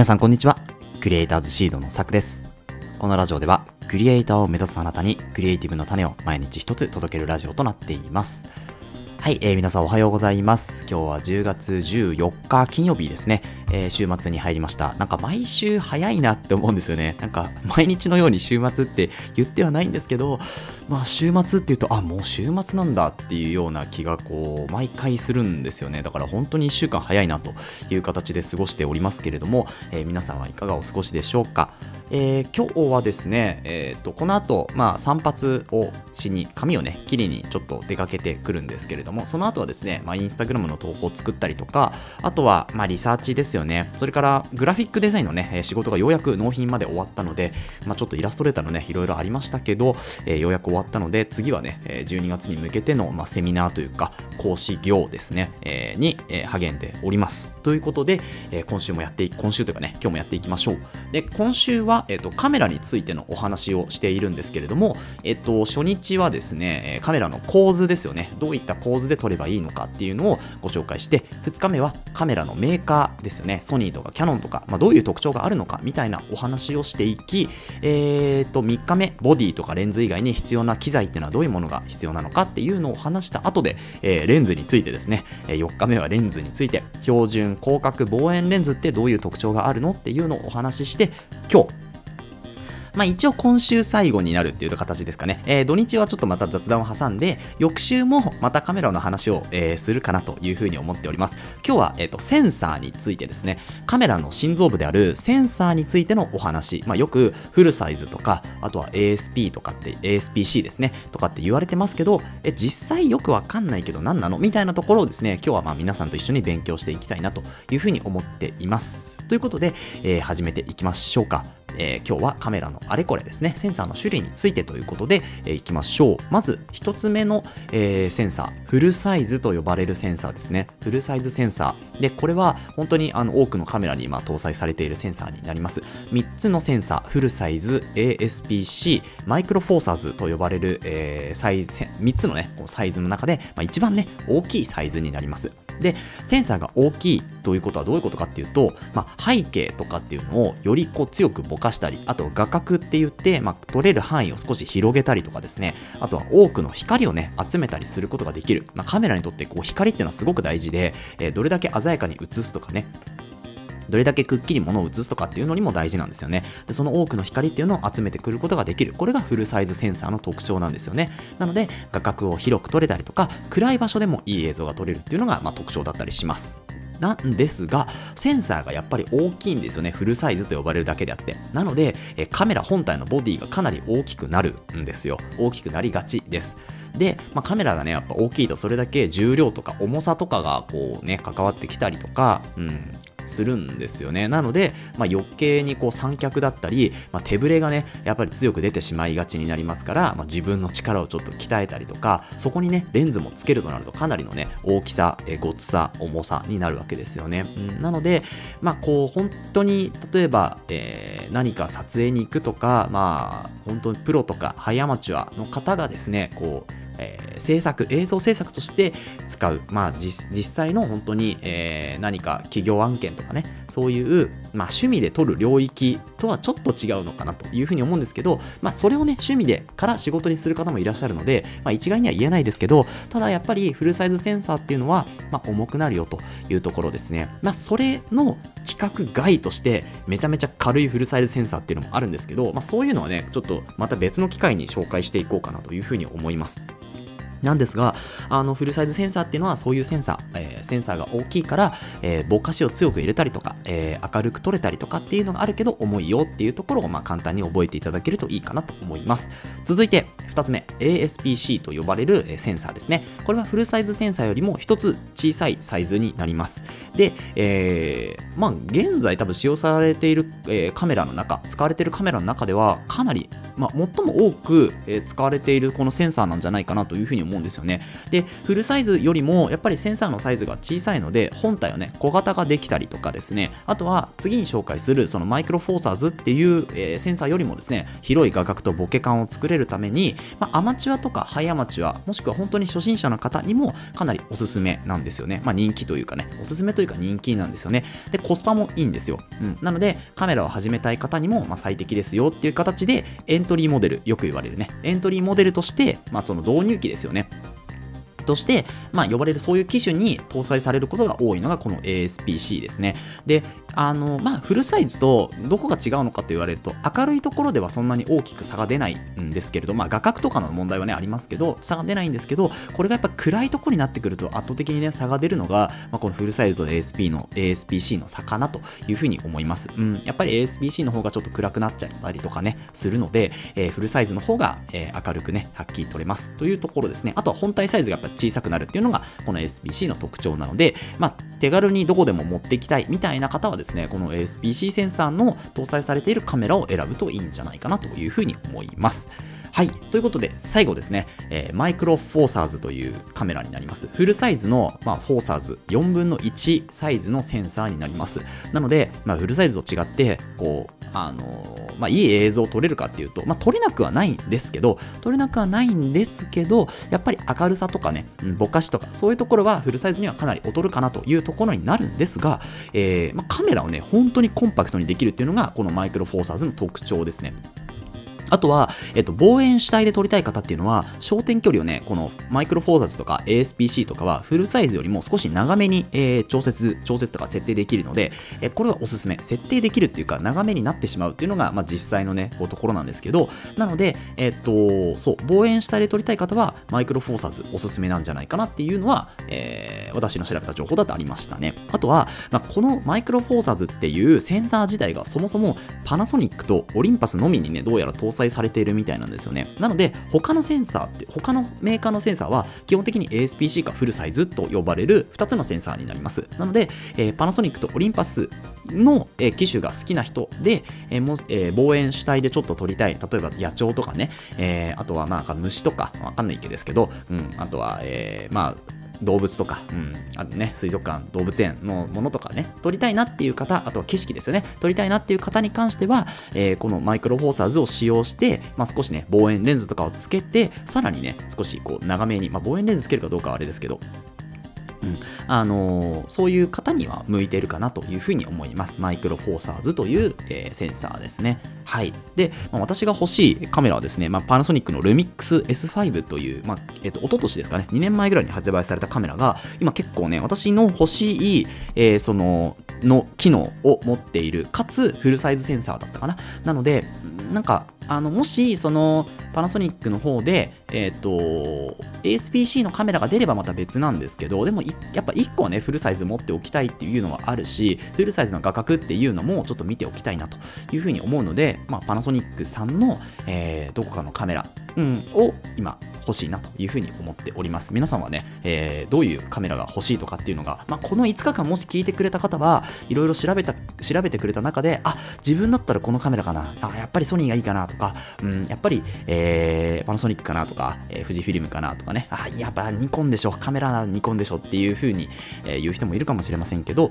皆さんこんにちはクリエイターズシードのさくですこのラジオではクリエイターを目指すあなたにクリエイティブの種を毎日一つ届けるラジオとなっていますはい、えー、皆さんおはようございます。今日は10月14日金曜日ですね、えー、週末に入りました。なんか毎週早いなって思うんですよね。なんか毎日のように週末って言ってはないんですけど、まあ週末っていうと、あ、もう週末なんだっていうような気がこう、毎回するんですよね。だから本当に1週間早いなという形で過ごしておりますけれども、えー、皆さんはいかがお過ごしでしょうか。えー、今日はですね、えーと、この後、まあ散髪をしに髪をね切りにちょっと出かけてくるんですけれどもその後はですね、まあ、インスタグラムの投稿を作ったりとかあとはまあリサーチですよねそれからグラフィックデザインのね仕事がようやく納品まで終わったので、まあ、ちょっとイラストレーターのねいろいろありましたけど、えー、ようやく終わったので次はね12月に向けての、まあ、セミナーというか講師業ですね、えー、に、え励んでおります。ということで、え今週もやってい今週というかね今日もやっていきましょう。で今週は、えーと、カメラについてのお話をしているんですけれども、えっ、と初日はですねカメラの構図ですよね。どういった構図で撮ればいいのかっていうのをご紹介して2日目はカメラのメーカーですよね。ソニーとかキャノンとか、まあ、どういう特徴があるのかみたいなお話をしていき、えー、と3日目ボディとかレンズ以外に必要な機材っていうのはどういうものが必要なのかっていうのを話した後で、えー、レンズについてですねえ4日目はレンズについて標準広角望遠レンズってどういう特徴があるのっていうのをお話しして今日まあ一応今週最後になるっていう形ですかね。えー、土日はちょっとまた雑談を挟んで、翌週もまたカメラの話を、えー、するかなというふうに思っております。今日は、えーと、センサーについてですね、カメラの心臓部であるセンサーについてのお話、まあよくフルサイズとか、あとは ASP とかって、ASPC ですね、とかって言われてますけど、え実際よくわかんないけど何なの？みたいなところをですね、今日はまあ皆さんと一緒に勉強していきたいなというふうに思っています。ということで、えー、始めていきましょうか。えー、今日はカメラのあれこれですね、センサーの種類についてということで、えー、いきましょう。まず1つ目の、えー、センサー、フルサイズと呼ばれるセンサーですね。フルサイズセンサー。で、これは本当にあの多くのカメラに今搭載されているセンサーになります。3つのセンサー、フルサイズ、ASPC、マイクロフォーサーズと呼ばれる、えー、サイズ、3つのね、こうサイズの中で、まあ、一番ね、大きいサイズになります。で、センサーが大きいということはどういうことかっていうと、まあ、背景とかっていうのをよりこう強くぼかしたり、あと画角って言って、まあ、撮れる範囲を少し広げたりとかですね、あとは多くの光をね、集めたりすることができる。まあ、カメラにとってこう光っていうのはすごく大事で、えー、どれだけ鮮やかに映すとかね、どれだけくっきり物を映すとかっていうのにも大事なんですよねでその多くの光っていうのを集めてくることができるこれがフルサイズセンサーの特徴なんですよねなので画角を広く撮れたりとか暗い場所でもいい映像が撮れるっていうのが、まあ、特徴だったりしますなんですが、センサーがやっぱり大きいんですよね。フルサイズと呼ばれるだけであって。なので、えカメラ本体のボディがかなり大きくなるんですよ。大きくなりがちです。で、まあ、カメラがね、やっぱ大きいとそれだけ重量とか重さとかがこうね、関わってきたりとか、うん、するんですよね。なので、まあ、余計にこう三脚だったり、まあ、手ぶれがね、やっぱり強く出てしまいがちになりますから、まあ、自分の力をちょっと鍛えたりとか、そこにね、レンズもつけるとなるとかなりのね、大きさ、えごつさ、重さになるわけですよね。うん、なので、まあ、こう、本当に、例えば、えー、何か撮影に行くとか、まあ、本当にプロとかハイアマチュアの方がですね、こう、えー、制作、映像制作として使う、まあ、実際の本当に、えー、何か企業案件とかね、そういう、まあ、趣味で撮る領域とはちょっと違うのかなというふうに思うんですけど、まあ、それをね、趣味でから仕事にする方もいらっしゃるので、まあ、一概には言えないですけど、ただやっぱりフルサイズセンサーっていうのは、まあ、重くなるよというところですね。まあ、それの規格外として、めちゃめちゃ軽いフルサイズセンサーっていうのもあるんですけど、まあ、そういうのはね、ちょっとまた別の機会に紹介していこうかなというふうに思います。なんですが、あのフルサイズセンサーっていうのはそういうセンサー、えー、センサーが大きいから、えー、ぼかしを強く入れたりとか、えー、明るく撮れたりとかっていうのがあるけど重いよっていうところをまあ簡単に覚えていただけるといいかなと思います。続いて2つ目、ASPC と呼ばれるセンサーですね。これはフルサイズセンサーよりも1つ小さいサイズになります。で、えー、まあ現在多分使用されている、えー、カメラの中、使われているカメラの中ではかなり、まあ、最も多く、え、使われているこのセンサーなんじゃないかなというふうに思います思うんですよね。で、フルサイズよりもやっぱりセンサーのサイズが小さいので、本体をね、小型化できたりとかですね、あとは次に紹介するそのマイクロフォーサーズっていう、えー、センサーよりもですね、広い画角とボケ感を作れるために、まあ、アマチュアとかハイアマチュア、もしくは本当に初心者の方にもかなりおすすめなんですよね。まあ、人気というかね、おすすめというか人気なんですよね。で、コスパもいいんですよ。うん、なので、カメラを始めたい方にもまあ最適ですよっていう形で、エントリーモデル、よく言われるね、エントリーモデルとして、まあ、その導入機ですよね。として、まあ、呼ばれるそういう機種に搭載されることが多いのがこの ASPC ですね。で、あの、まあ、フルサイズとどこが違うのかと言われると、明るいところではそんなに大きく差が出ないんですけれど、まあ、画角とかの問題はね、ありますけど、差が出ないんですけど、これがやっぱ暗いところになってくると圧倒的にね、差が出るのが、まあ、このフルサイズと ASP の、ASPC の差かなというふうに思います。うん、やっぱり ASPC の方がちょっと暗くなっちゃったりとかね、するので、えー、フルサイズの方が、えー、明るくね、はっきり撮れますというところですね。あとは本体サイズがやっぱ小さくなるっていうのが、この ASPC の特徴なので、まあ、手軽にどこでも持っていきたいみたいな方はですね、ねこの ASPC センサーの搭載されているカメラを選ぶといいんじゃないかなというふうに思います。はい。ということで、最後ですね、えー、マイクロフォーサーズというカメラになります。フルサイズの、まあ、フォーサーズ4分の1サイズのセンサーになります。なので、まあ、フルサイズと違って、こう、あのまあ、いい映像を撮れるかっていうと、まあ、撮れなくはないんですけど、撮れなくはないんですけど、やっぱり明るさとかね、うん、ぼかしとか、そういうところはフルサイズにはかなり劣るかなというところになるんですが、えーまあ、カメラをね、本当にコンパクトにできるっていうのが、このマイクロフォーサーズの特徴ですね。あとは、えっと、望遠主体で撮りたい方っていうのは、焦点距離をね、このマイクロフォーザーズとか ASPC とかは、フルサイズよりも少し長めに、えー、調節、調節とか設定できるので、えー、これはおすすめ。設定できるっていうか、長めになってしまうっていうのが、まあ、実際のね、こうところなんですけど、なので、えっと、そう、望遠主体で撮りたい方は、マイクロフォーサーズおすすめなんじゃないかなっていうのは、えー、私の調べた情報だとありましたね。あとは、まあ、このマイクロフォーサーズっていうセンサー自体がそもそもパナソニックとオリンパスのみにね、どうやら搭載載されているみたいなんですよね。なので、他のセンサーって、他のメーカーのセンサーは、基本的に ASPC かフルサイズと呼ばれる2つのセンサーになります。なので、えー、パナソニックとオリンパスの、えー、機種が好きな人で、えーもえー、望遠主体でちょっと撮りたい、例えば野鳥とかね、えー、あとはまあ虫とか、わかんないけですけど、うん、あとは、えー、まあ、動物とか、うん、あとね、水族館、動物園のものとかね、撮りたいなっていう方、あとは景色ですよね、撮りたいなっていう方に関しては、えー、このマイクロフォーサーズを使用して、まあ、少しね、望遠レンズとかをつけて、さらにね、少しこう長めに、まあ、望遠レンズつけるかどうかはあれですけど、うん、あの、そういう方には向いているかなというふうに思います。マイクロフォーサーズという、えー、センサーですね。はい。で、まあ、私が欲しいカメラはですね、まあ、パナソニックのルミックス S5 という、まあ、えっ、ー、と、一昨年ですかね、2年前ぐらいに発売されたカメラが、今結構ね、私の欲しい、えその、の機能を持っている、かつフルサイズセンサーだったかな。なので、なんか、あのもしそのパナソニックの方で、えっ、ー、と ASPC のカメラが出ればまた別なんですけどでもやっぱ1個はねフルサイズ持っておきたいっていうのはあるしフルサイズの画角っていうのもちょっと見ておきたいなというふうに思うので、まあ、パナソニックさんの、えー、どこかのカメラ、うん、を今欲しいなというふうに思っております。皆さんはね、えー、どういうカメラが欲しいとかっていうのが、まあ、この5日間もし聞いてくれた方はいろいろ調べた、調べてくれた中で、あ、自分だったらこのカメラかな、あ、やっぱりソニーがいいかなとか、うん、やっぱり、えー、パナソニックかなとか、えー、富士フィルムかなとかね、あ、やっぱニコンでしょ、カメラニコンでしょっていうふうに、えー、言う人もいるかもしれませんけど、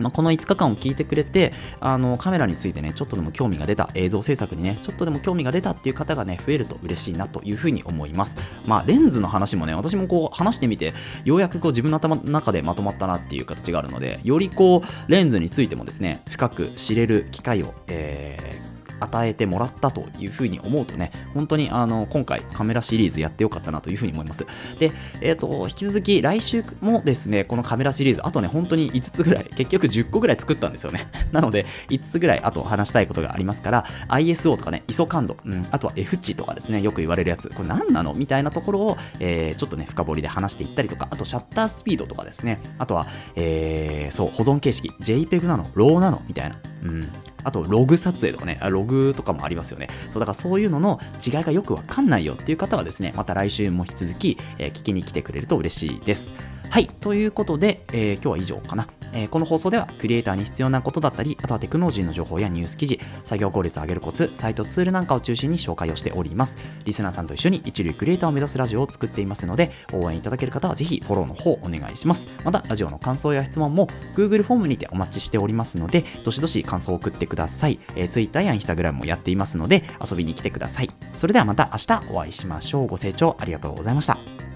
まあ、この5日間を聞いてくれて、あのカメラについてね、ちょっとでも興味が出た、映像制作にね、ちょっとでも興味が出たっていう方がね、増えると嬉しいなというふうに思います。まあ、レンズの話もね、私もこう話してみて、ようやくこう自分の頭の中でまとまったなっていう形があるので、よりこう、レンズについてもですね、深く知れる機会を、えー与えてもらったというふうに思うとね、本当にあの今回カメラシリーズやってよかったなというふうに思います。で、えっ、ー、と、引き続き来週もですね、このカメラシリーズ、あとね、本当に5つぐらい、結局10個ぐらい作ったんですよね。なので、5つぐらいあと話したいことがありますから、ISO とかね、ISO 感度、うん、あとは F 値とかですね、よく言われるやつ、これ何なの？みたいなところを、えー、ちょっとね、深掘りで話していったりとか、あとシャッタースピードとかですね、あとは、えー、そう、保存形式、JPEG なの ?RAW なの？みたいな。うん、あとログ撮影とかね、ログとかもありますよね。そうだからそういうのの違いがよくわかんないよっていう方はですね、また来週も引き続き、えー、聞きに来てくれると嬉しいです。はい、ということで、えー、今日は以上かな。えーこの放送ではクリエイターに必要なことだったり、あとはテクノロジーの情報やニュース記事、作業効率を上げるコツ、サイトツールなんかを中心に紹介をしております。リスナーさんと一緒に一流クリエイターを目指すラジオを作っていますので、応援いただける方はぜひフォローの方お願いします。また、ラジオの感想や質問も Google フォームにてお待ちしておりますので、どしどし感想を送ってください。えー、Twitter や Instagram もやっていますので、遊びに来てください。それではまた明日お会いしましょう。ご清聴ありがとうございました。